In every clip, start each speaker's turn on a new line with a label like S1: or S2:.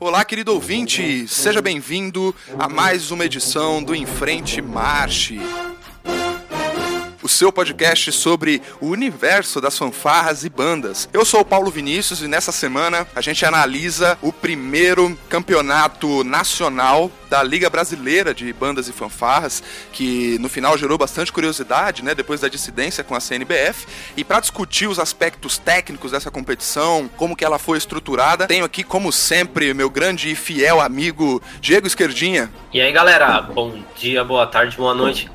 S1: Olá, querido ouvinte, seja bem-vindo a mais uma edição do Em Frente Marche seu podcast sobre o universo das fanfarras e bandas. Eu sou o Paulo Vinícius e nessa semana a gente analisa o primeiro campeonato nacional da Liga Brasileira de Bandas e Fanfarras, que no final gerou bastante curiosidade, né, depois da dissidência com a CNBF. E para discutir os aspectos técnicos dessa competição, como que ela foi estruturada, tenho aqui, como sempre, meu grande e fiel amigo Diego Esquerdinha.
S2: E aí, galera, bom dia, boa tarde, boa noite.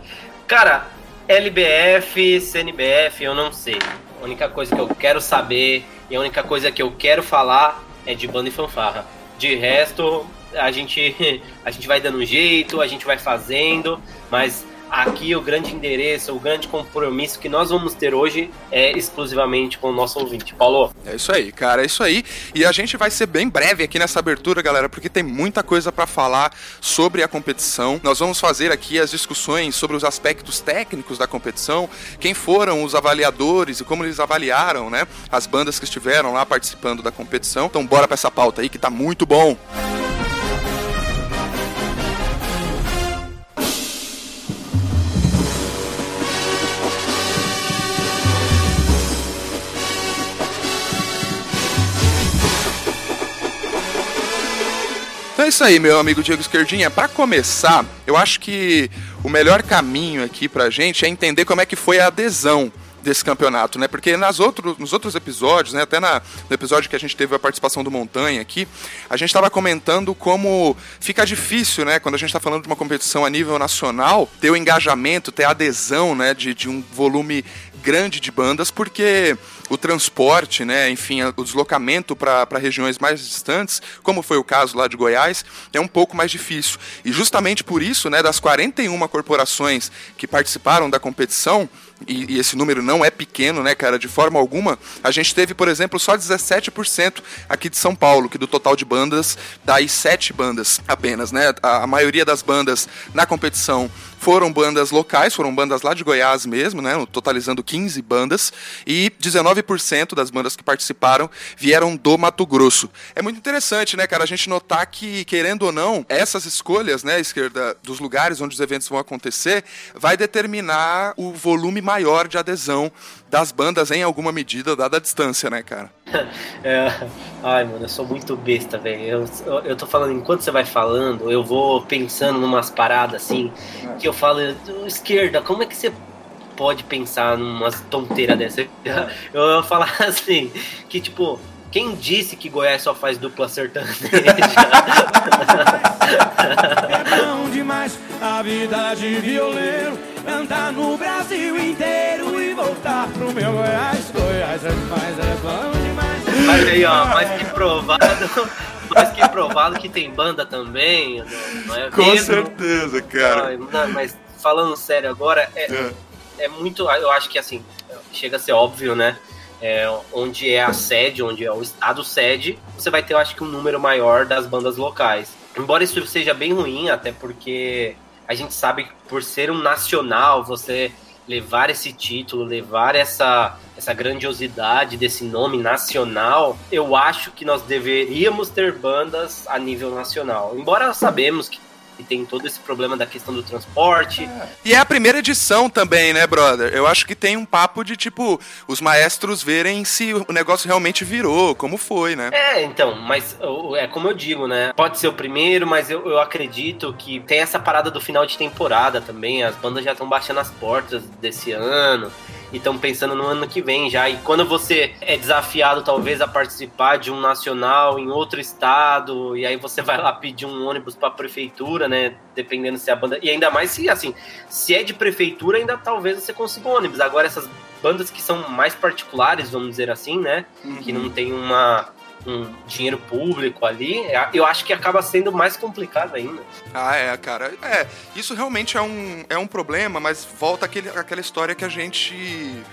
S2: Cara, LBF, CNBF, eu não sei. A única coisa que eu quero saber e a única coisa que eu quero falar é de banda e fanfarra. De resto, a gente a gente vai dando um jeito, a gente vai fazendo, mas aqui o grande endereço, o grande compromisso que nós vamos ter hoje é exclusivamente com o nosso ouvinte. Paulo.
S1: É isso aí, cara, é isso aí. E a gente vai ser bem breve aqui nessa abertura, galera, porque tem muita coisa para falar sobre a competição. Nós vamos fazer aqui as discussões sobre os aspectos técnicos da competição, quem foram os avaliadores e como eles avaliaram, né, as bandas que estiveram lá participando da competição. Então bora para essa pauta aí que tá muito bom. Música isso aí, meu amigo Diego Esquerdinha. Para começar, eu acho que o melhor caminho aqui pra gente é entender como é que foi a adesão desse campeonato, né? Porque nas outros, nos outros episódios, né? Até na, no episódio que a gente teve a participação do Montanha aqui, a gente estava comentando como fica difícil, né? Quando a gente está falando de uma competição a nível nacional, ter o engajamento, ter a adesão, né? De, de um volume grande de bandas, porque o transporte, né, enfim, o deslocamento para regiões mais distantes, como foi o caso lá de Goiás, é um pouco mais difícil. E justamente por isso, né, das 41 corporações que participaram da competição, e, e, esse número não é pequeno, né, cara, de forma alguma, a gente teve, por exemplo, só 17% aqui de São Paulo, que do total de bandas, daí sete bandas apenas, né? A, a maioria das bandas na competição foram bandas locais, foram bandas lá de Goiás mesmo, né, totalizando 15 bandas, e 19% das bandas que participaram vieram do Mato Grosso. É muito interessante, né, cara, a gente notar que, querendo ou não, essas escolhas, né, esquerda, dos lugares onde os eventos vão acontecer, vai determinar o volume maior de adesão das bandas em alguma medida, dada a distância, né, cara?
S2: É, ai, mano, eu sou muito besta, velho. Eu, eu, eu, tô falando, enquanto você vai falando, eu vou pensando numas paradas assim, que eu falo, esquerda, como é que você pode pensar numa tonteira dessa? Eu ia falar assim, que tipo, quem disse que Goiás só faz dupla sertaneja?
S3: é bom demais a vida de violeiro, andar no Brasil inteiro e voltar pro meu Goiás. Goiás é demais, é bom demais.
S2: Mas aí, ó, mais que provado, mais que provado que tem banda também, não é
S1: Com mesmo? certeza, cara.
S2: Não, mas falando sério agora, é, é. é muito, eu acho que assim, chega a ser óbvio, né? é, onde é a sede, onde é o estado sede, você vai ter, eu acho que, um número maior das bandas locais. Embora isso seja bem ruim, até porque a gente sabe que por ser um nacional, você levar esse título, levar essa, essa grandiosidade desse nome nacional, eu acho que nós deveríamos ter bandas a nível nacional. Embora sabemos que e tem todo esse problema da questão do transporte. É.
S1: E é a primeira edição também, né, brother? Eu acho que tem um papo de tipo os maestros verem se o negócio realmente virou, como foi, né?
S2: É, então, mas é como eu digo, né? Pode ser o primeiro, mas eu, eu acredito que tem essa parada do final de temporada também. As bandas já estão baixando as portas desse ano e estão pensando no ano que vem já. E quando você é desafiado, talvez, a participar de um nacional em outro estado, e aí você vai lá pedir um ônibus para a prefeitura, né? Dependendo se a banda. E ainda mais se, assim, se é de prefeitura, ainda talvez você consiga um ônibus. Agora, essas bandas que são mais particulares, vamos dizer assim, né? Uhum. Que não tem uma um dinheiro público ali, é, eu acho que acaba sendo mais complicado ainda.
S1: Ah, é, cara. É, isso realmente é um, é um problema, mas volta aquele, aquela história que a gente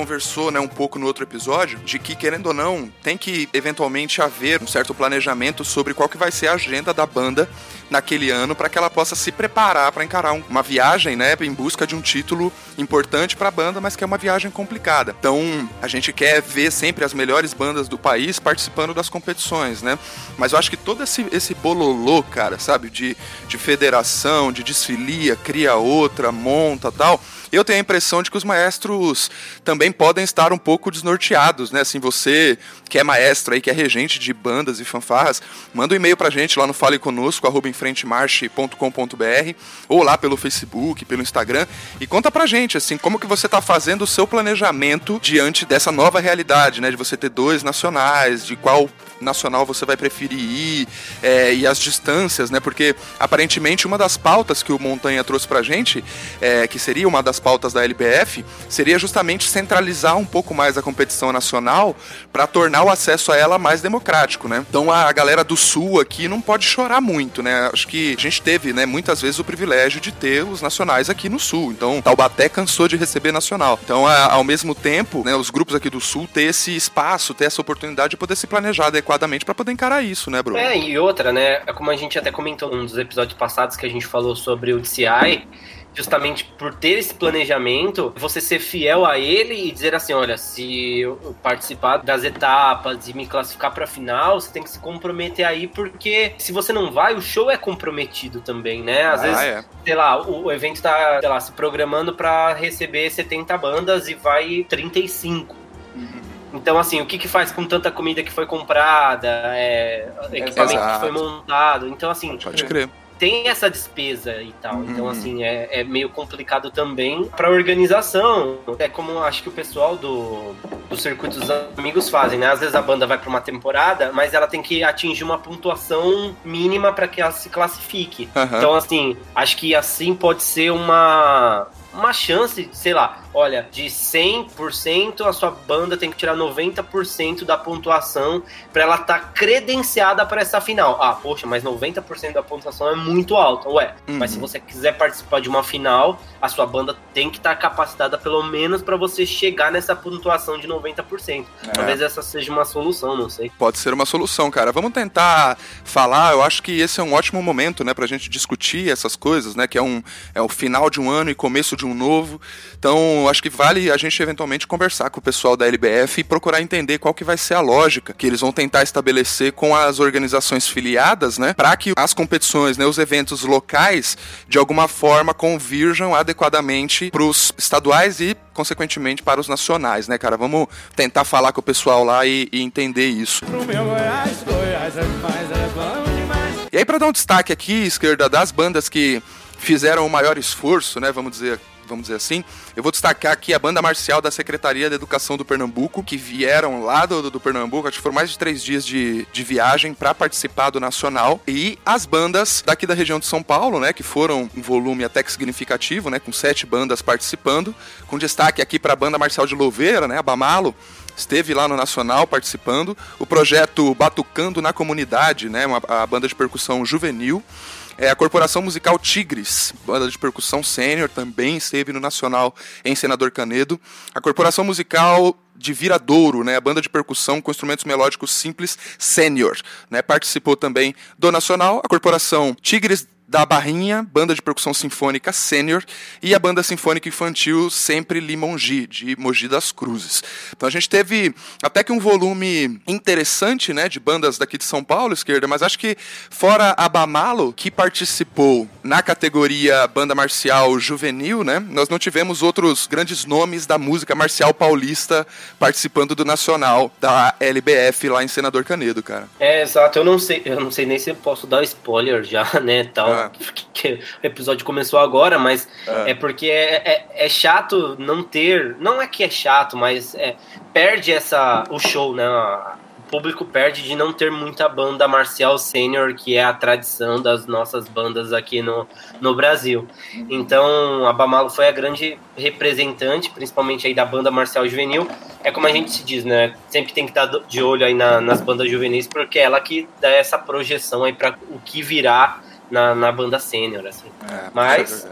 S1: conversou, né, um pouco no outro episódio, de que, querendo ou não, tem que eventualmente haver um certo planejamento sobre qual que vai ser a agenda da banda naquele ano para que ela possa se preparar para encarar um, uma viagem, né, em busca de um título importante para a banda, mas que é uma viagem complicada. Então, a gente quer ver sempre as melhores bandas do país participando das competições, né? Mas eu acho que todo esse, esse bololô, cara, sabe, de, de federação, de desfilia, cria outra, monta tal eu tenho a impressão de que os maestros também podem estar um pouco desnorteados, né? Assim, você que é maestro aí, que é regente de bandas e fanfarras, manda um e-mail pra gente lá no Fale Conosco, arroba enfrentemarche.com.br ou lá pelo Facebook, pelo Instagram e conta pra gente, assim, como que você tá fazendo o seu planejamento diante dessa nova realidade, né? De você ter dois nacionais, de qual nacional você vai preferir ir é, e as distâncias, né? Porque aparentemente uma das pautas que o Montanha trouxe pra gente, é, que seria uma das pautas da LBF, seria justamente centralizar um pouco mais a competição nacional para tornar o acesso a ela mais democrático, né? Então a galera do Sul aqui não pode chorar muito, né? Acho que a gente teve, né, muitas vezes o privilégio de ter os nacionais aqui no Sul. Então Taubaté cansou de receber nacional. Então, ao mesmo tempo, né, os grupos aqui do Sul ter esse espaço, ter essa oportunidade de poder se planejar adequadamente para poder encarar isso, né, Bruno?
S2: É, e outra, né? É como a gente até comentou num dos episódios passados que a gente falou sobre o DCI, justamente por ter esse planejamento, você ser fiel a ele e dizer assim, olha, se eu participar das etapas e me classificar para final, você tem que se comprometer aí, porque se você não vai, o show é comprometido também, né? Às ah, vezes, é. sei lá, o, o evento tá, sei lá, se programando para receber 70 bandas e vai 35. Então, assim, o que, que faz com tanta comida que foi comprada, é, equipamento Exato. que foi montado? Então, assim.
S1: Pode crer
S2: tem essa despesa e tal. Uhum. Então, assim, é, é meio complicado também para organização. É como acho que o pessoal do, do Circuito dos Amigos fazem, né? Às vezes a banda vai para uma temporada, mas ela tem que atingir uma pontuação mínima para que ela se classifique. Uhum. Então, assim, acho que assim pode ser uma uma chance, sei lá, olha, de 100% a sua banda tem que tirar 90% da pontuação para ela estar tá credenciada para essa final. Ah, poxa, mas 90% da pontuação é muito alta. Ué, uhum. mas se você quiser participar de uma final, a sua banda tem que estar tá capacitada pelo menos para você chegar nessa pontuação de 90%. É. Talvez essa seja uma solução, não sei.
S1: Pode ser uma solução, cara. Vamos tentar falar, eu acho que esse é um ótimo momento, né, pra gente discutir essas coisas, né, que é um é o final de um ano e começo de um novo. Então, acho que vale a gente eventualmente conversar com o pessoal da LBF e procurar entender qual que vai ser a lógica que eles vão tentar estabelecer com as organizações filiadas, né, para que as competições, né, os eventos locais, de alguma forma convirjam adequadamente para os estaduais e consequentemente para os nacionais, né, cara? Vamos tentar falar com o pessoal lá e, e entender isso. Pro meu Goiás, Goiás é demais, é bom demais. E aí, para dar um destaque aqui, esquerda, das bandas que fizeram o maior esforço, né, vamos dizer vamos dizer assim. Eu vou destacar aqui a banda marcial da Secretaria de Educação do Pernambuco, que vieram lá do, do Pernambuco, acho que foram mais de três dias de, de viagem para participar do Nacional. E as bandas daqui da região de São Paulo, né, que foram um volume até que significativo, né, com sete bandas participando, com destaque aqui para a banda marcial de Louveira, né, a Bamalo, esteve lá no Nacional participando. O projeto Batucando na Comunidade, né, uma, a banda de percussão juvenil. É a Corporação Musical Tigres, banda de percussão sênior, também esteve no Nacional em Senador Canedo. A Corporação Musical de Viradouro, né, a banda de percussão com instrumentos melódicos simples sênior, né, participou também do Nacional. A Corporação Tigres da Barrinha, banda de percussão sinfônica sênior, e a banda sinfônica infantil Sempre Limongi, de Mogi das Cruzes. Então a gente teve até que um volume interessante, né, de bandas daqui de São Paulo, esquerda, mas acho que fora a Bamalo, que participou na categoria banda marcial juvenil, né, nós não tivemos outros grandes nomes da música marcial paulista participando do Nacional da LBF lá em Senador Canedo, cara.
S2: É, exato, eu não sei, eu não sei nem se eu posso dar spoiler já, né, tal. É. que o episódio começou agora, mas é, é porque é, é, é, chato não ter. Não é que é chato, mas é, perde essa o show, né? O público perde de não ter muita banda marcial sênior, que é a tradição das nossas bandas aqui no, no Brasil. Então, a Bamalo foi a grande representante, principalmente aí da banda marcial juvenil. É como a gente se diz, né? Sempre tem que estar de olho aí na, nas bandas juvenis, porque é ela que dá essa projeção aí para o que virá na, na banda sênior, assim. É, Mas, é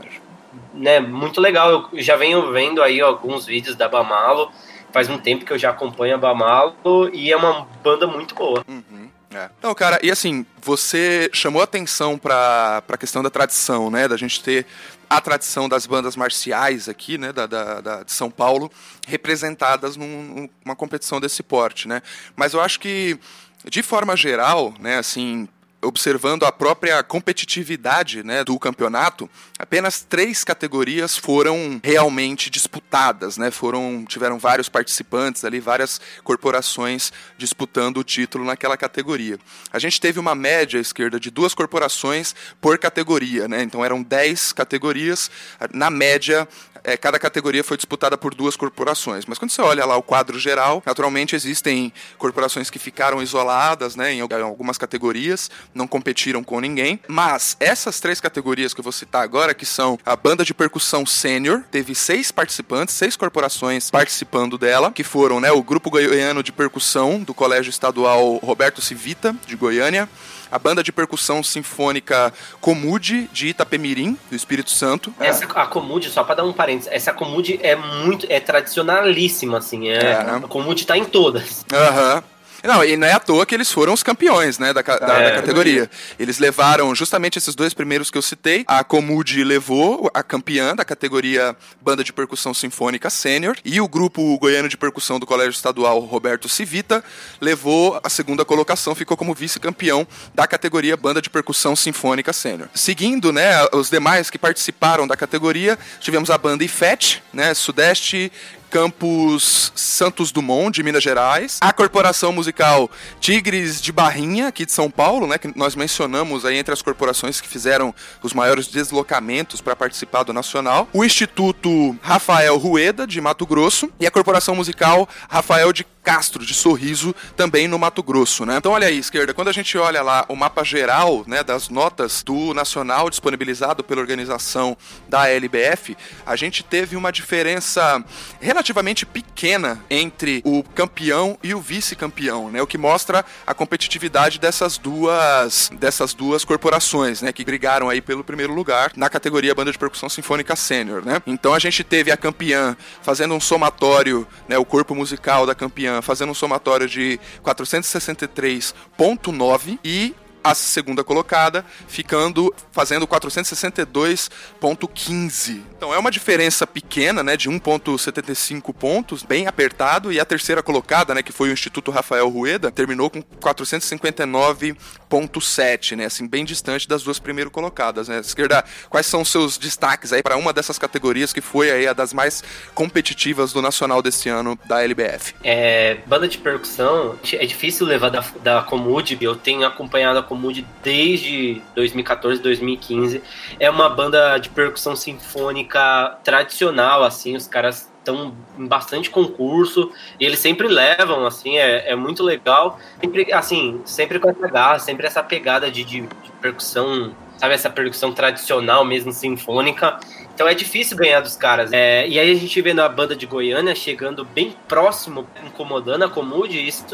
S2: né, muito legal. Eu já venho vendo aí alguns vídeos da Bamalo faz um tempo que eu já acompanho a Bamalo e é uma banda muito boa.
S1: Uhum. É. Não, cara, e assim, você chamou atenção para a questão da tradição, né? Da gente ter a tradição das bandas marciais aqui, né? Da, da, da de São Paulo, representadas num, numa competição desse porte, né? Mas eu acho que, de forma geral, né? Assim, observando a própria competitividade né, do campeonato, apenas três categorias foram realmente disputadas, né? Foram tiveram vários participantes ali, várias corporações disputando o título naquela categoria. A gente teve uma média à esquerda de duas corporações por categoria, né? Então eram dez categorias. Na média, é, cada categoria foi disputada por duas corporações. Mas quando você olha lá o quadro geral, naturalmente existem corporações que ficaram isoladas né, em algumas categorias, não competiram com ninguém. Mas essas três categorias que eu vou citar agora, que são a banda de percussão sênior, teve seis participantes, seis corporações participando dela, que foram né, o Grupo Goiano de Percussão do Colégio Estadual Roberto Civita, de Goiânia a banda de percussão sinfônica Comude, de Itapemirim, do Espírito Santo.
S2: Essa, a Comude, só para dar um parênteses, essa Comude é muito, é tradicionalíssima, assim, é, é né? a Comude tá em todas.
S1: Aham. Uhum. Não, e não é à toa que eles foram os campeões, né, da, da, é, da categoria. Eles levaram justamente esses dois primeiros que eu citei. A Comude levou a campeã da categoria Banda de Percussão Sinfônica Sênior e o grupo goiano de percussão do Colégio Estadual Roberto Civita levou a segunda colocação, ficou como vice-campeão da categoria Banda de Percussão Sinfônica Sênior. Seguindo, né, os demais que participaram da categoria, tivemos a banda IFET, né, Sudeste Campus Santos Dumont, de Minas Gerais. A corporação musical Tigres de Barrinha, aqui de São Paulo, né, que nós mencionamos aí entre as corporações que fizeram os maiores deslocamentos para participar do Nacional. O Instituto Rafael Rueda, de Mato Grosso. E a corporação musical Rafael de Castro, de Sorriso, também no Mato Grosso, né? Então olha aí, esquerda, quando a gente olha lá o mapa geral, né, das notas do Nacional disponibilizado pela organização da LBF, a gente teve uma diferença relativamente pequena entre o campeão e o vice-campeão, né? O que mostra a competitividade dessas duas dessas duas corporações, né, que brigaram aí pelo primeiro lugar na categoria banda de percussão sinfônica sênior, né? Então a gente teve a campeã fazendo um somatório, né, o corpo musical da campeã fazendo um somatório de 463,9 e a segunda colocada, ficando fazendo 462.15. Então é uma diferença pequena, né, de 1.75 pontos, bem apertado, e a terceira colocada, né, que foi o Instituto Rafael Rueda, terminou com 459.7, né, assim bem distante das duas primeiras colocadas, né. Esquerda, quais são os seus destaques aí para uma dessas categorias que foi aí a das mais competitivas do nacional desse ano da LBF?
S2: É, banda de percussão, é difícil levar da, da Comud, eu tenho acompanhado a Comud desde 2014, 2015. É uma banda de percussão sinfônica tradicional, assim, os caras estão em bastante concurso e eles sempre levam, assim, é, é muito legal. Sempre, assim, sempre com essa garra, sempre essa pegada de, de, de percussão, sabe, essa percussão tradicional mesmo, sinfônica. Então é difícil ganhar dos caras. É, e aí a gente vê na banda de Goiânia chegando bem próximo, incomodando a Comude, isso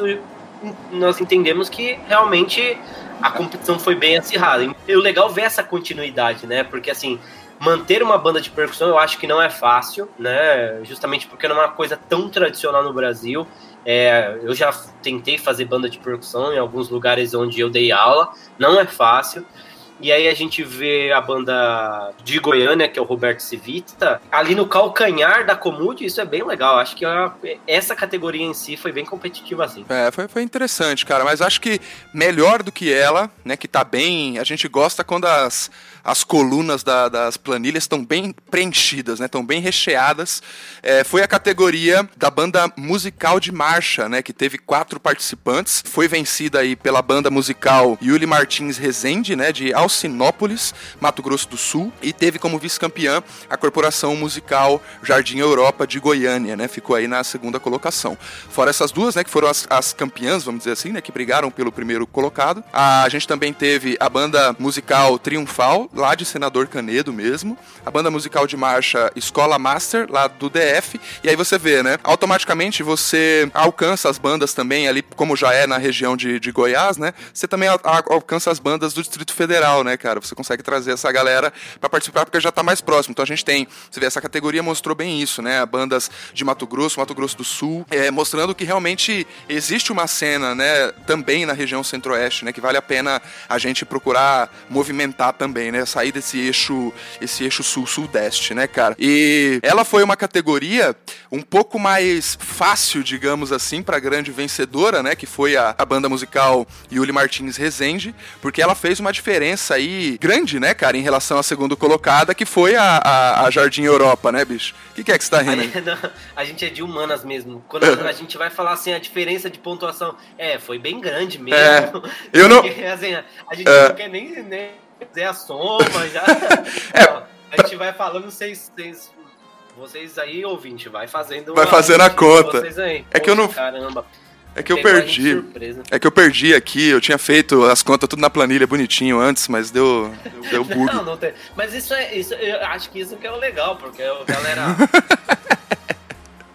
S2: nós entendemos que realmente a competição foi bem acirrada. E o legal ver essa continuidade, né? Porque assim, manter uma banda de percussão eu acho que não é fácil, né? Justamente porque não é uma coisa tão tradicional no Brasil. É, eu já tentei fazer banda de percussão em alguns lugares onde eu dei aula, não é fácil. E aí a gente vê a banda de Goiânia, que é o Roberto Civita, ali no calcanhar da Comude, isso é bem legal. Acho que essa categoria em si foi bem competitiva assim.
S1: É, foi, foi interessante, cara. Mas acho que melhor do que ela, né, que tá bem. A gente gosta quando as as colunas da, das planilhas estão bem preenchidas, né? Estão bem recheadas. É, foi a categoria da banda musical de marcha, né? Que teve quatro participantes. Foi vencida aí pela banda musical Yuli Martins Rezende, né? De Alcinópolis, Mato Grosso do Sul. E teve como vice-campeã a corporação musical Jardim Europa de Goiânia, né? Ficou aí na segunda colocação. Fora essas duas, né? Que foram as, as campeãs, vamos dizer assim, né? Que brigaram pelo primeiro colocado. A, gente também teve a banda musical Triunfal, lá de Senador Canedo mesmo, a banda musical de marcha Escola Master, lá do DF, e aí você vê, né? Automaticamente você alcança as bandas também ali, como já é na região de, de Goiás, né? Você também al alcança as bandas do Distrito Federal legal, né, cara? Você consegue trazer essa galera para participar porque já tá mais próximo. Então a gente tem, você vê, essa categoria mostrou bem isso, né? Bandas de Mato Grosso, Mato Grosso do Sul, é, mostrando que realmente existe uma cena, né, também na região centro-oeste, né, que vale a pena a gente procurar movimentar também, né? Sair desse eixo, esse eixo sul-sudeste, né, cara? E ela foi uma categoria um pouco mais fácil, digamos assim, para grande vencedora, né, que foi a, a banda musical Yuli Martins Rezende, porque ela fez uma diferença aí grande, né, cara, em relação à segunda colocada, que foi a, a, a Jardim Europa, né, bicho? O que, que, é que você tá rindo?
S2: A, a gente é de humanas mesmo. Quando a, gente vai falar assim, a diferença de pontuação, é, foi bem grande mesmo. É,
S1: eu não...
S2: Porque, assim, a gente é. não quer nem, nem fazer a soma já. é, Ó, a gente vai falando, vocês, vocês vocês aí, ouvinte, vai fazendo.
S1: Vai fazendo a conta. É que eu não.
S2: Caramba.
S1: É que eu perdi. É que eu perdi aqui, eu tinha feito as contas tudo na planilha bonitinho antes, mas deu, deu bug.
S2: não, não tem. Mas isso é. Isso, eu acho que isso que é o legal, porque a galera.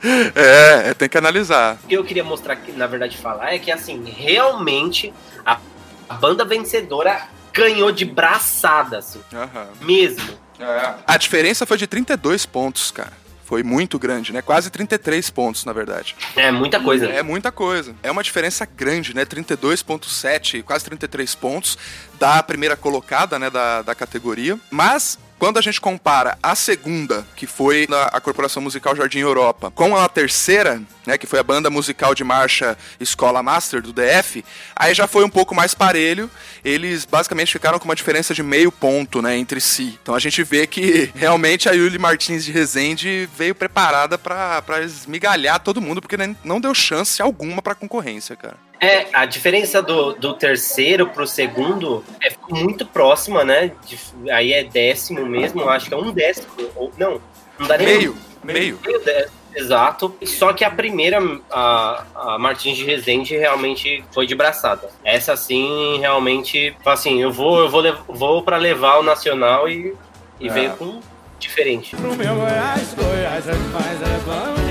S1: é, é, tem que analisar.
S2: O que eu queria mostrar aqui, na verdade, falar é que assim, realmente a, a banda vencedora ganhou de braçada, assim. Uhum. Mesmo.
S1: É. A diferença foi de 32 pontos, cara. Foi muito grande, né? Quase 33 pontos, na verdade.
S2: É muita coisa.
S1: É muita coisa. É uma diferença grande, né? 32,7, quase 33 pontos da primeira colocada, né? Da, da categoria. Mas quando a gente compara a segunda, que foi a Corporação Musical Jardim Europa, com a terceira, né, que foi a banda musical de marcha Escola Master do DF, aí já foi um pouco mais parelho. Eles basicamente ficaram com uma diferença de meio ponto, né, entre si. Então a gente vê que realmente a Yuli Martins de Rezende veio preparada para esmigalhar todo mundo, porque não deu chance alguma para concorrência, cara.
S2: É, a diferença do, do terceiro pro segundo é muito próxima, né? De, aí é décimo mesmo, acho que é um décimo. Ou, não, não dá nem.
S1: Meio, meio.
S2: meio décimo, exato. Só que a primeira, a, a Martins de Rezende, realmente foi de braçada. Essa sim, realmente, assim, eu vou, eu vou, vou para levar o Nacional e, e é. veio com diferente. Pro meu Goiás, Goiás é demais, é
S1: bom.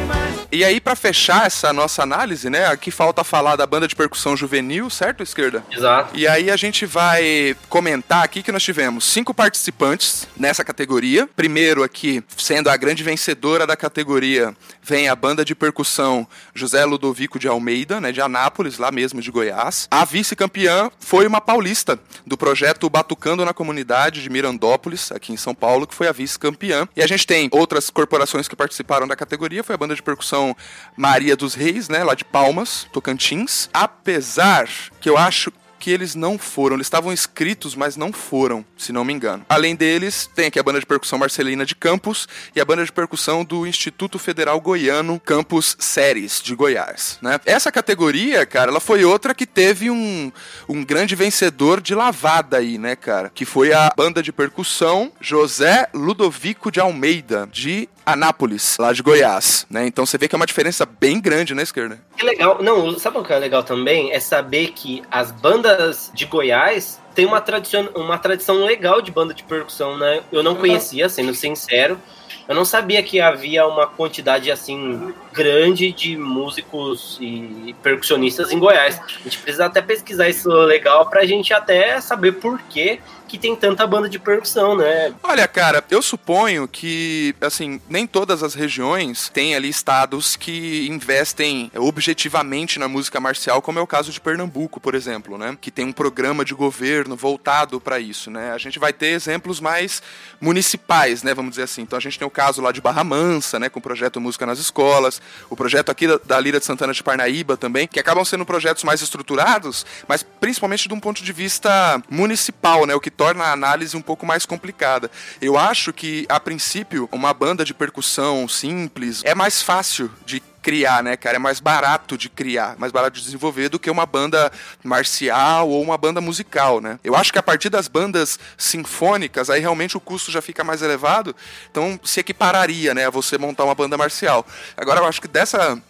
S1: E aí, para fechar essa nossa análise, né? Aqui falta falar da banda de percussão juvenil, certo, esquerda?
S2: Exato.
S1: E aí a gente vai comentar aqui que nós tivemos cinco participantes nessa categoria. Primeiro aqui, sendo a grande vencedora da categoria, vem a banda de percussão José Ludovico de Almeida, né? De Anápolis, lá mesmo de Goiás. A vice-campeã foi uma paulista do projeto Batucando na Comunidade de Mirandópolis, aqui em São Paulo, que foi a vice-campeã. E a gente tem outras corporações que participaram da categoria, foi a banda de percussão são Maria dos Reis, né, lá de Palmas, Tocantins. Apesar que eu acho que eles não foram. Eles estavam inscritos, mas não foram, se não me engano. Além deles, tem aqui a banda de percussão Marcelina de Campos e a banda de percussão do Instituto Federal Goiano Campus Séries de Goiás, né? Essa categoria, cara, ela foi outra que teve um, um grande vencedor de lavada aí, né, cara? Que foi a banda de percussão José Ludovico de Almeida, de Anápolis, lá de Goiás, né? Então você vê que é uma diferença bem grande na esquerda.
S2: Que legal. Não, sabe o que é legal também? É saber que as bandas de Goiás têm uma tradição, uma tradição legal de banda de percussão, né? Eu não conhecia, sendo sincero. Eu não sabia que havia uma quantidade assim grande de músicos e percussionistas em Goiás. A gente precisa até pesquisar isso legal pra gente até saber por que que tem tanta banda de percussão, né?
S1: Olha, cara, eu suponho que, assim, nem todas as regiões têm ali estados que investem objetivamente na música marcial, como é o caso de Pernambuco, por exemplo, né? Que tem um programa de governo voltado para isso, né? A gente vai ter exemplos mais municipais, né? Vamos dizer assim. Então a gente tem o caso lá de Barra Mansa, né? Com o projeto Música nas Escolas, o projeto aqui da, Lira de Santana de Parnaíba também, que acabam sendo projetos mais estruturados, mas principalmente de um ponto de vista municipal, né? O que torna a análise um pouco mais complicada. Eu acho que, a princípio, uma banda de percussão simples é mais fácil de criar, né, cara? É mais barato de criar, mais barato de desenvolver do que uma banda marcial ou uma banda musical, né? Eu acho que a partir das bandas sinfônicas, aí realmente o custo já fica mais elevado, então se equipararia, né, a você montar uma banda marcial. Agora eu acho que dessa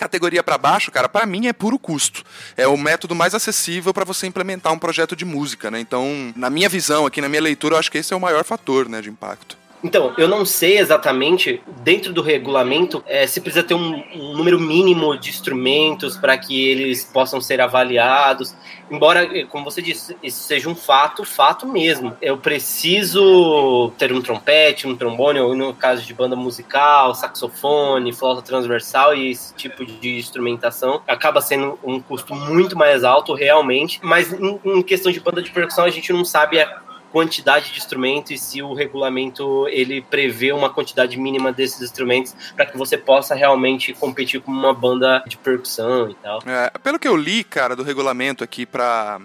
S1: categoria para baixo, cara, para mim é puro custo. É o método mais acessível para você implementar um projeto de música, né? Então, na minha visão, aqui na minha leitura, eu acho que esse é o maior fator, né, de impacto.
S2: Então, eu não sei exatamente, dentro do regulamento, é, se precisa ter um, um número mínimo de instrumentos para que eles possam ser avaliados. Embora, eh, como você disse, isso seja um fato, fato mesmo. Eu preciso ter um trompete, um trombone, ou no caso de banda musical, saxofone, flauta transversal e esse tipo de instrumentação. Acaba sendo um custo muito mais alto, realmente. Mas em, em questão de banda de percussão, a gente não sabe quantidade de instrumentos e se o regulamento ele prevê uma quantidade mínima desses instrumentos para que você possa realmente competir com uma banda de percussão e tal.
S1: É, pelo que eu li, cara, do regulamento aqui para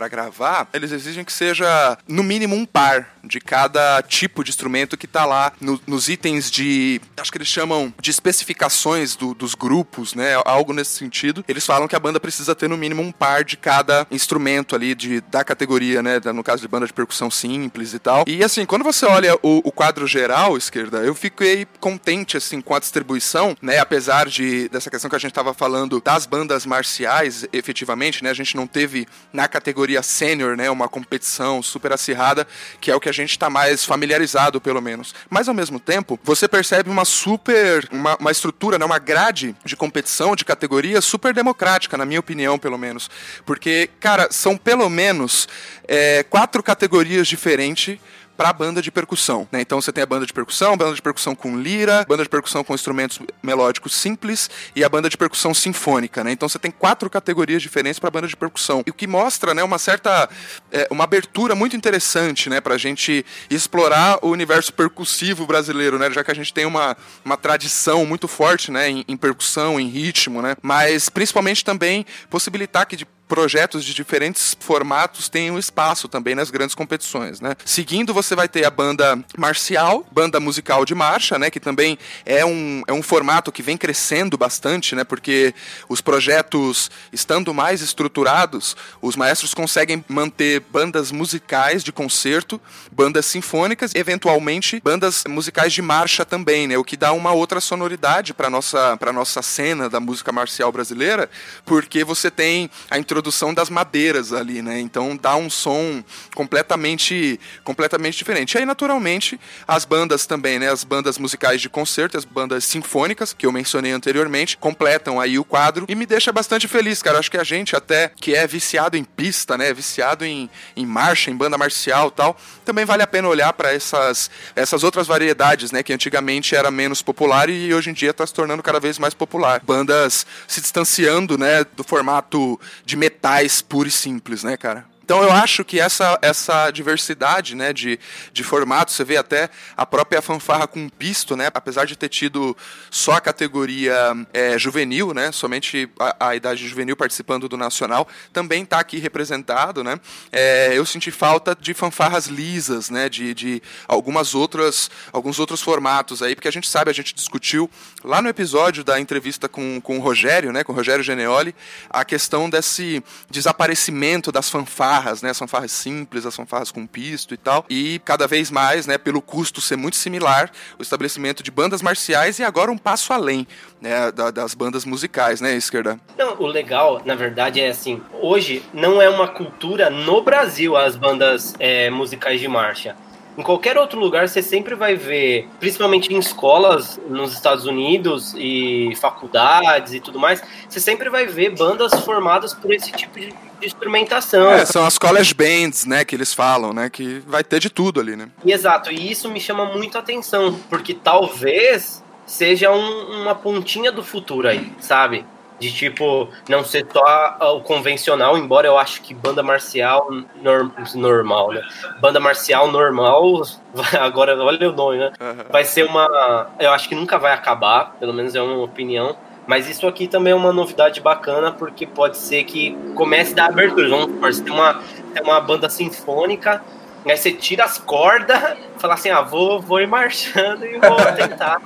S1: para gravar, eles exigem que seja no mínimo um par de cada tipo de instrumento que tá lá no, nos itens de. Acho que eles chamam de especificações do, dos grupos, né? Algo nesse sentido. Eles falam que a banda precisa ter no mínimo um par de cada instrumento ali de, da categoria, né? No caso de banda de percussão simples e tal. E assim, quando você olha o, o quadro geral, esquerda, eu fiquei contente assim com a distribuição, né? Apesar de dessa questão que a gente tava falando das bandas marciais, efetivamente, né? A gente não teve na categoria sênior, né? Uma competição super acirrada, que é o que a gente está mais familiarizado, pelo menos. Mas ao mesmo tempo, você percebe uma super. uma, uma estrutura, né, uma grade de competição, de categoria super democrática, na minha opinião, pelo menos. Porque, cara, são pelo menos é, quatro categorias diferentes para a banda de percussão. Né? Então você tem a banda de percussão, banda de percussão com lira, banda de percussão com instrumentos melódicos simples e a banda de percussão sinfônica. Né? Então você tem quatro categorias diferentes para banda de percussão. E o que mostra né, uma certa é, uma abertura muito interessante né, para a gente explorar o universo percussivo brasileiro, né? já que a gente tem uma, uma tradição muito forte né, em, em percussão, em ritmo, né? mas principalmente também possibilitar que de projetos de diferentes formatos tenham espaço também nas grandes competições, né? Seguindo, você vai ter a banda marcial, banda musical de marcha, né? Que também é um, é um formato que vem crescendo bastante, né? Porque os projetos, estando mais estruturados, os maestros conseguem manter bandas musicais de concerto, bandas sinfônicas, eventualmente bandas musicais de marcha também, né? O que dá uma outra sonoridade para nossa para nossa cena da música marcial brasileira, porque você tem a introdução introdução das madeiras ali, né? Então dá um som completamente, completamente diferente. E aí, naturalmente, as bandas também, né? As bandas musicais de concerto, as bandas sinfônicas, que eu mencionei anteriormente, completam aí o quadro e me deixa bastante feliz, cara. Acho que a gente até que é viciado em pista, né? Viciado em, em marcha, em banda marcial tal, também vale a pena olhar para essas, essas outras variedades, né? Que antigamente era menos popular e hoje em dia está se tornando cada vez mais popular. Bandas se distanciando, né? Do formato de metal metais puro e simples, né, cara? Então eu acho que essa, essa diversidade né, de, de formatos, você vê até a própria fanfarra com pisto, né, apesar de ter tido só a categoria é, juvenil, né, somente a, a, idade juvenil participando do Nacional, também está aqui representado. Né, é, eu senti falta de fanfarras lisas, né, de, de algumas outras, alguns outros formatos aí, porque a gente sabe, a gente discutiu lá no episódio da entrevista com, com o Rogério, né, com o Rogério Geneoli, a questão desse desaparecimento das fanfarras fanfarras, né? As fanfarras simples, as fanfarras com pisto e tal. E cada vez mais, né, pelo custo ser muito similar, o estabelecimento de bandas marciais e agora um passo além, né, das bandas musicais, né, esquerda?
S2: Não, o legal, na verdade, é assim, hoje não é uma cultura no Brasil as bandas é, musicais de marcha. Em qualquer outro lugar você sempre vai ver, principalmente em escolas nos Estados Unidos e faculdades e tudo mais, você sempre vai ver bandas formadas por esse tipo de instrumentação.
S1: É, são as college bands, né, que eles falam, né, que vai ter de tudo ali, né?
S2: Exato, e isso me chama muito a atenção, porque talvez seja um, uma pontinha do futuro aí, sabe? De tipo não ser só o convencional, embora eu acho que banda marcial norm, normal, né? Banda marcial normal, agora olha o nome, né? Vai ser uma, eu acho que nunca vai acabar, pelo menos é uma opinião. Mas isso aqui também é uma novidade bacana, porque pode ser que comece a dar abertura. Vamos supor, você tem uma, tem uma banda sinfônica, aí você tira as cordas, fala assim, ah, vou, vou ir marchando e vou tentar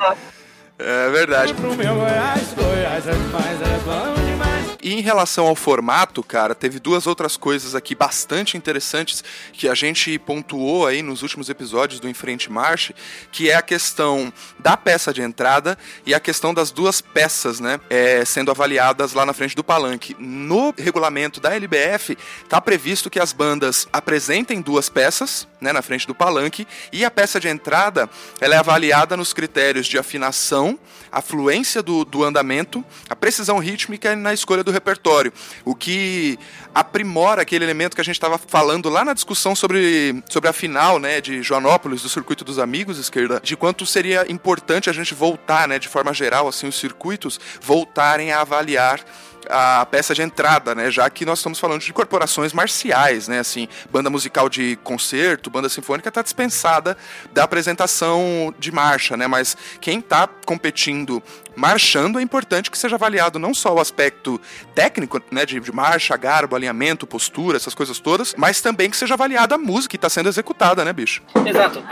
S1: é verdade. E em relação ao formato, cara, teve duas outras coisas aqui bastante interessantes que a gente pontuou aí nos últimos episódios do Enfrente Marche, que é a questão da peça de entrada e a questão das duas peças, né, é, sendo avaliadas lá na frente do palanque. No regulamento da LBF, tá previsto que as bandas apresentem duas peças, né, na frente do palanque, e a peça de entrada, ela é avaliada nos critérios de afinação, a fluência do, do andamento, a precisão rítmica na escolha do repertório, o que aprimora aquele elemento que a gente estava falando lá na discussão sobre, sobre a final, né, de Joanópolis, do Circuito dos Amigos, esquerda, de quanto seria importante a gente voltar, né, de forma geral, assim, os circuitos voltarem a avaliar a peça de entrada, né? Já que nós estamos falando de corporações marciais, né? Assim, banda musical de concerto, banda sinfônica está dispensada da apresentação de marcha, né? Mas quem está competindo marchando é importante que seja avaliado não só o aspecto técnico, né, de, de marcha, garbo, alinhamento, postura, essas coisas todas, mas também que seja avaliada a música que está sendo executada, né, bicho?
S2: Exato.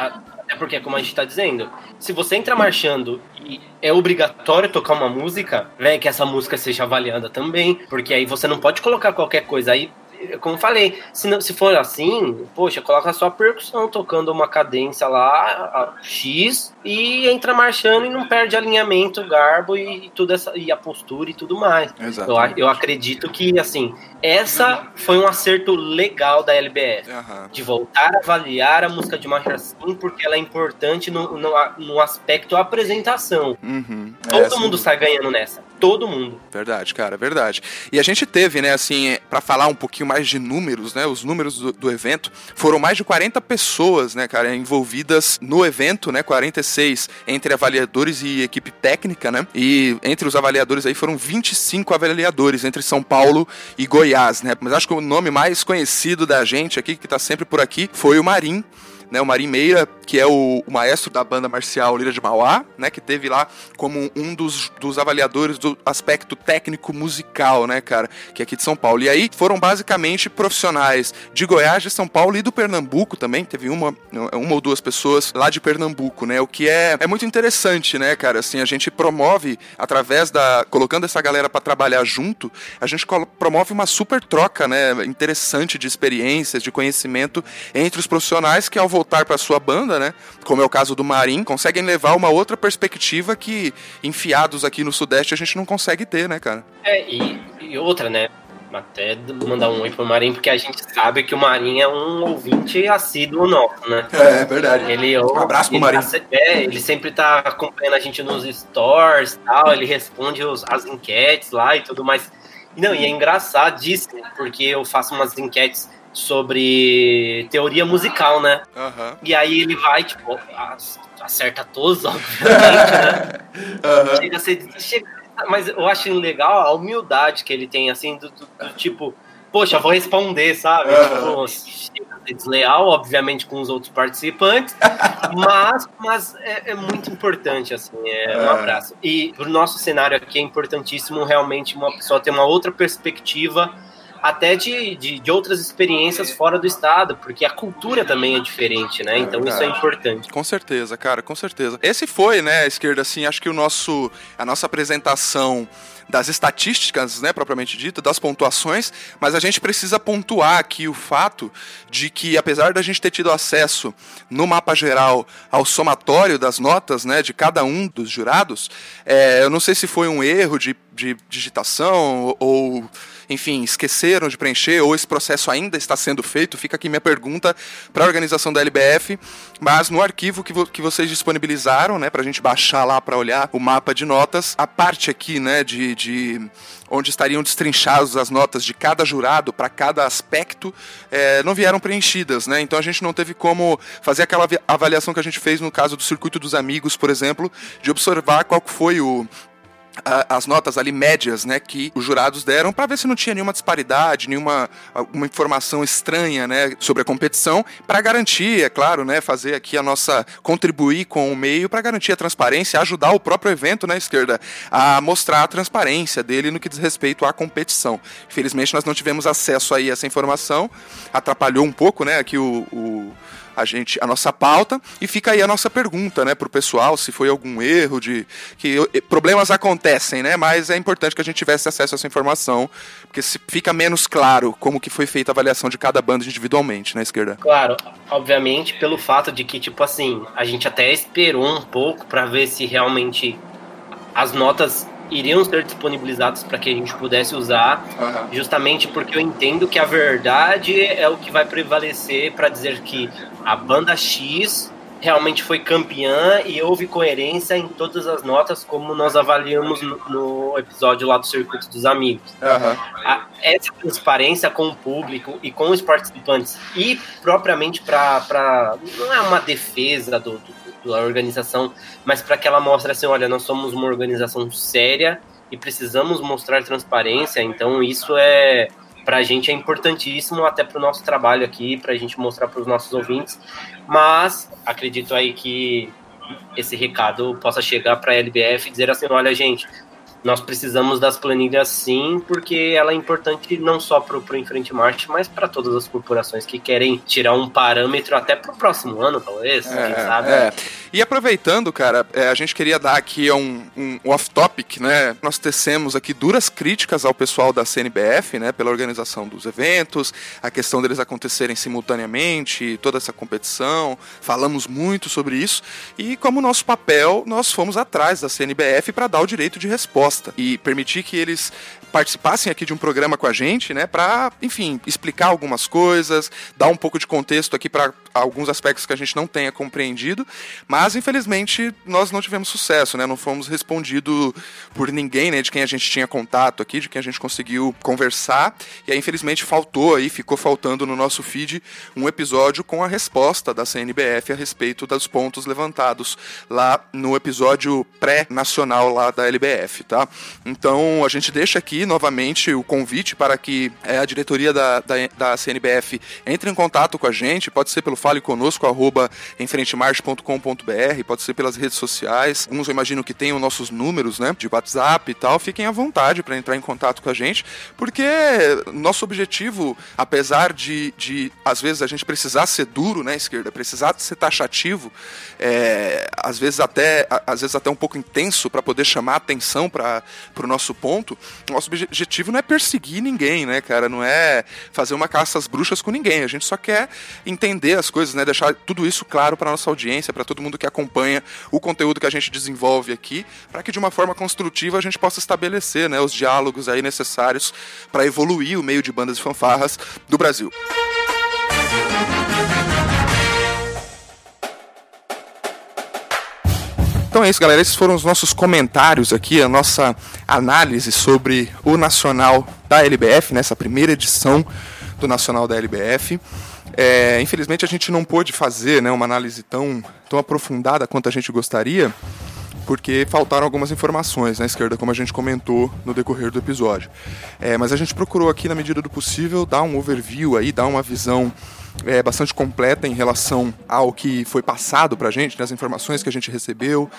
S2: É porque, como a gente está dizendo, se você entra marchando e é obrigatório tocar uma música, né, que essa música seja avaliada também, porque aí você não pode colocar qualquer coisa. Aí como falei, se, não, se for assim, poxa, coloca só a percussão tocando uma cadência lá, X, e entra marchando e não perde alinhamento, garbo e, tudo essa, e a postura e tudo mais. Eu, eu acredito que, assim, essa foi um acerto legal da LBF, uhum. de voltar a avaliar a música de marcha assim, porque ela é importante no, no, no aspecto apresentação.
S1: Uhum.
S2: Todo mundo sai ganhando nessa. Todo mundo.
S1: Verdade, cara, verdade. E a gente teve, né, assim, para falar um pouquinho mais de números, né? Os números do, do, evento foram mais de 40 pessoas, né, cara, envolvidas no evento, né? 46 entre avaliadores e equipe técnica, né? E entre os avaliadores aí foram 25 avaliadores entre São Paulo e Goiás, né? Mas acho que o nome mais conhecido da gente aqui, que tá sempre por aqui, foi o Marim né, o Marim Meira, que é o, o, maestro da banda marcial Lira de Mauá, né, que teve lá como um dos, dos avaliadores do aspecto técnico musical, né, cara, que é aqui de São Paulo. E aí foram basicamente profissionais de Goiás, de São Paulo e do Pernambuco também, teve uma, uma ou duas pessoas lá de Pernambuco, né, o que é, é muito interessante, né, cara, assim, a gente promove através da, colocando essa galera para trabalhar junto, a gente promove uma super troca, né, interessante de experiências, de conhecimento entre os profissionais que ao voltar para sua banda, né? Como é o caso do Marim, conseguem levar uma outra perspectiva que enfiados aqui no Sudeste a gente não consegue ter, né, cara?
S2: É, e, e outra, né? Até mandar um oi pro Marim, porque a gente sabe que o Marim é um ouvinte assíduo nosso, né?
S1: É, é verdade.
S2: Ele, um
S1: abraço pro Marim.
S2: Tá, é, ele sempre tá acompanhando a gente nos stores tal, ele responde os, as enquetes lá e tudo mais. Não, e é engraçadíssimo, porque eu faço umas enquetes sobre teoria musical, né?
S1: Uhum.
S2: E aí ele vai, tipo, acerta todos, obviamente, né? Uhum. Chega a ser. Chega, mas eu acho legal a humildade que ele tem, assim, do, do, do tipo, poxa, vou responder, sabe? Uhum. Tipo, desleal, obviamente, com os outros participantes, mas, mas é, é, muito importante, assim, é um abraço. E pro nosso cenário aqui é importantíssimo realmente uma pessoa ter uma outra perspectiva até de, de, de, outras experiências fora do estado, porque a cultura também é diferente, né? Então isso é importante.
S1: Com certeza, cara, com certeza. Esse foi, né, esquerda, assim, acho que o nosso, a nossa apresentação das estatísticas, né, propriamente dita, das pontuações, mas a gente precisa pontuar aqui o fato de que, apesar da gente ter tido acesso no mapa geral ao somatório das notas, né, de cada um dos jurados, é, eu não sei se foi um erro de, de digitação ou enfim, esqueceram de preencher ou esse processo ainda está sendo feito, fica aqui minha pergunta para a organização da LBF, mas no arquivo que, vo que vocês disponibilizaram, né, para a gente baixar lá para olhar o mapa de notas, a parte aqui, né, de, de onde estariam destrinchadas as notas de cada jurado para cada aspecto, é, não vieram preenchidas, né? Então a gente não teve como fazer aquela avaliação que a gente fez no caso do circuito dos amigos, por exemplo, de observar qual foi o as notas ali médias, né, que os jurados deram para ver se não tinha nenhuma disparidade, nenhuma uma informação estranha, né, sobre a competição, para garantir, é claro, né, fazer aqui a nossa contribuir com o meio para garantir a transparência, ajudar o próprio evento né, esquerda a mostrar a transparência dele no que diz respeito à competição. Infelizmente nós não tivemos acesso aí a essa informação, atrapalhou um pouco, né, aqui o, o a gente a nossa pauta e fica aí a nossa pergunta, né, pro pessoal, se foi algum erro de que problemas acontecem, né? Mas é importante que a gente tivesse acesso a essa informação, porque se fica menos claro como que foi feita a avaliação de cada banda individualmente, né, esquerda?
S2: Claro, obviamente pelo fato de que tipo assim, a gente até esperou um pouco para ver se realmente as notas iriam ser disponibilizados para que a gente pudesse usar, uhum. justamente porque eu entendo que a verdade é o que vai prevalecer para dizer que a banda X realmente foi campeã e houve coerência em todas as notas, como nós avaliamos no, no episódio lá do Circuito dos Amigos. Uhum. A, essa transparência com o público e com os participantes, e propriamente para. Não é uma defesa do, do da organização, mas para que ela mostre assim, olha, nós somos uma organização séria e precisamos mostrar transparência, então isso é para a gente é importantíssimo até para o nosso trabalho aqui, para a gente mostrar para os nossos ouvintes, mas acredito aí que esse recado possa chegar para a LBF e dizer assim, olha gente, nós precisamos das planilhas sim, porque ela é importante não só para o Enfrente Marte, mas para todas as corporações que querem tirar um parâmetro até para o próximo ano, talvez, é, quem sabe.
S1: É. E aproveitando, cara, é, a gente queria dar aqui um, um off-topic, né? Nós tecemos aqui duras críticas ao pessoal da CNBF, né? Pela organização dos eventos, a questão deles acontecerem simultaneamente, toda essa competição. Falamos muito sobre isso. E como nosso papel, nós fomos atrás da CNBF para dar o direito de resposta e permitir que eles participassem aqui de um programa com a gente, né, para, enfim, explicar algumas coisas, dar um pouco de contexto aqui para alguns aspectos que a gente não tenha compreendido, mas infelizmente nós não tivemos sucesso, né? Não fomos respondido por ninguém, né, de quem a gente tinha contato aqui, de quem a gente conseguiu conversar, e aí infelizmente faltou aí, ficou faltando no nosso feed um episódio com a resposta da CNBF a respeito dos pontos levantados lá no episódio pré-nacional lá da LBF, tá? Então a gente deixa aqui novamente o convite para que é, a diretoria da, da, da, CNBF entre em contato com a gente, pode ser pelo fale conosco, arroba pode ser pelas redes sociais, alguns eu imagino que tenham nossos números, né, de WhatsApp e tal, fiquem à vontade para entrar em contato com a gente, porque nosso objetivo, apesar de, de às vezes a gente precisar ser duro, né, esquerda, precisar ser taxativo, é, às vezes até às vezes até um pouco intenso para poder chamar atenção para o nosso ponto, nosso objetivo não é perseguir ninguém, né, cara? Não é fazer uma caça às bruxas com ninguém. A gente só quer entender as coisas, né? Deixar tudo isso claro para nossa audiência, para todo mundo que acompanha o conteúdo que a gente desenvolve aqui, para que de uma forma construtiva a gente possa estabelecer, né, os diálogos aí necessários para evoluir o meio de bandas e fanfarras do Brasil. Então é isso, galera. Esses foram os nossos comentários aqui, a nossa análise sobre o Nacional da LBF, nessa primeira edição do Nacional da LBF. É, infelizmente a gente não pôde fazer né, uma análise tão, tão aprofundada quanto a gente gostaria, porque faltaram algumas informações na esquerda, como a gente comentou no decorrer do episódio. É, mas a gente procurou aqui, na medida do possível, dar um overview aí, dar uma visão é, bastante completa em relação ao que foi passado para a gente, né, as informações que a gente recebeu,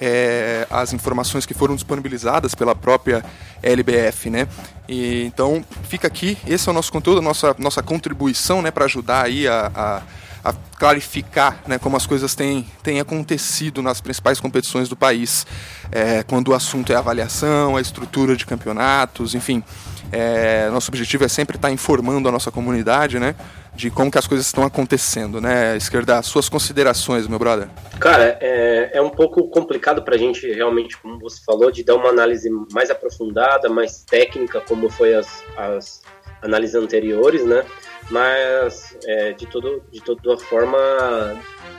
S1: é, as informações que foram disponibilizadas pela própria LBF, né? E, então fica aqui, esse é o nosso conteúdo, a nossa, nossa contribuição, né, para ajudar aí a, a a clarificar né, como as coisas têm, têm acontecido nas principais competições do país, é, quando o assunto é avaliação, a estrutura de campeonatos, enfim. É, nosso objetivo é sempre estar informando a nossa comunidade, né? De como que as coisas estão acontecendo, né? Esquerda, suas considerações, meu brother.
S2: Cara, é, é um pouco complicado para a gente realmente, como você falou, de dar uma análise mais aprofundada, mais técnica, como foi as, as análises anteriores, né? Mas é, de, todo, de toda forma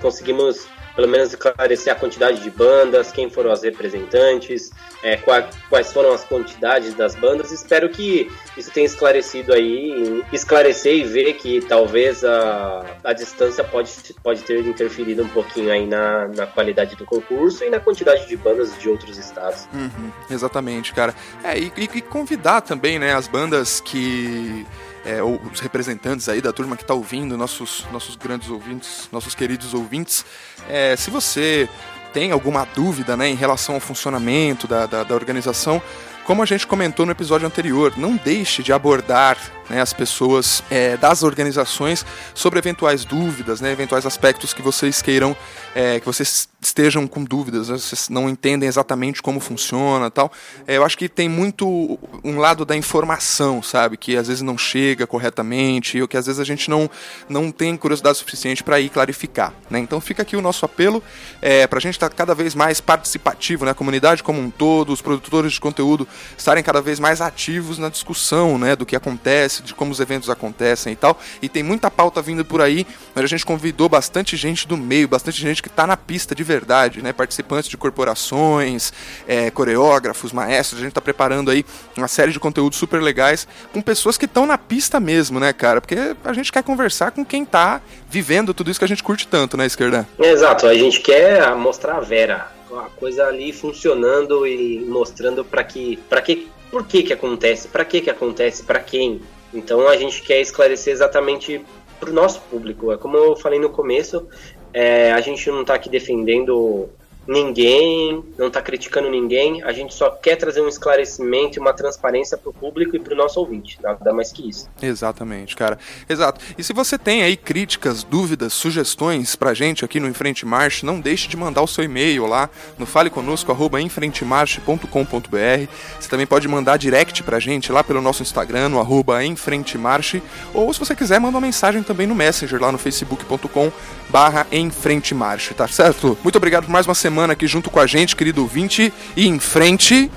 S2: conseguimos pelo menos esclarecer a quantidade de bandas, quem foram as representantes, é, quais foram as quantidades das bandas. Espero que isso tenha esclarecido aí, esclarecer e ver que talvez a, a distância pode, pode ter interferido um pouquinho aí na, na qualidade do concurso e na quantidade de bandas de outros estados.
S1: Uhum, exatamente, cara. É, e, e convidar também, né, as bandas que é, os representantes aí da turma que está ouvindo, nossos, nossos grandes ouvintes, nossos queridos ouvintes, é, se você tem alguma dúvida né, em relação ao funcionamento da, da, da organização, como a gente comentou no episódio anterior, não deixe de abordar né, as pessoas é, das organizações sobre eventuais dúvidas, né, eventuais aspectos que vocês queiram, é, que vocês estejam com dúvidas, né, vocês não entendem exatamente como funciona tal. É, eu acho que tem muito um lado da informação, sabe, que às vezes não chega corretamente, ou que às vezes a gente não, não tem curiosidade suficiente para ir clarificar. Né? Então fica aqui o nosso apelo é, para a gente estar tá cada vez mais participativo, né, a comunidade como um todo, os produtores de conteúdo estarem cada vez mais ativos na discussão né, do que acontece, de como os eventos acontecem e tal. E tem muita pauta vindo por aí, mas a gente convidou bastante gente do meio, bastante gente que está na pista de verdade, né? Participantes de corporações, é, coreógrafos, maestros. A gente está preparando aí uma série de conteúdos super legais com pessoas que estão na pista mesmo, né, cara? Porque a gente quer conversar com quem está vivendo tudo isso que a gente curte tanto, né, Esquerda?
S2: Exato, a gente quer mostrar a Vera, a coisa ali funcionando e mostrando para que, para que, por que que acontece, para que que acontece, para quem. Então a gente quer esclarecer exatamente para o nosso público. É como eu falei no começo, é, a gente não está aqui defendendo ninguém, não está criticando ninguém, a gente só quer trazer um esclarecimento e uma transparência para o público e para o nosso ouvinte, nada mais que isso.
S1: Exatamente, cara. Exato. E se você tem aí críticas, dúvidas, sugestões para gente aqui no Enfrente Marche, não deixe de mandar o seu e-mail lá no faleconosco@enfrentemarche.com.br. Você também pode mandar direct para gente lá pelo nosso Instagram no arroba Enfrentemarche, ou se você quiser, manda uma mensagem também no Messenger lá no facebook.com barra Enfrentemarche, tá certo? Muito obrigado por mais uma semana semana aqui junto com a gente, querido ouvinte, e em frente.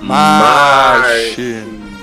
S1: Marche! Marche.